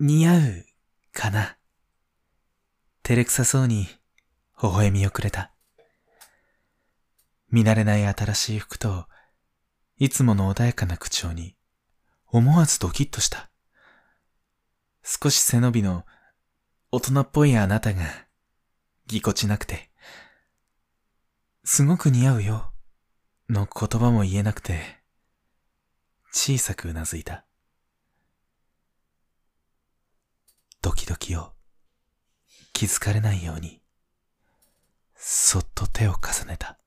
似合う、かな。照れくさそうに、微笑みをくれた。見慣れない新しい服と、いつもの穏やかな口調に、思わずドキッとした。少し背伸びの、大人っぽいあなたが、ぎこちなくて、すごく似合うよ、の言葉も言えなくて、小さくうなずいた。時を気づかれないように、そっと手を重ねた。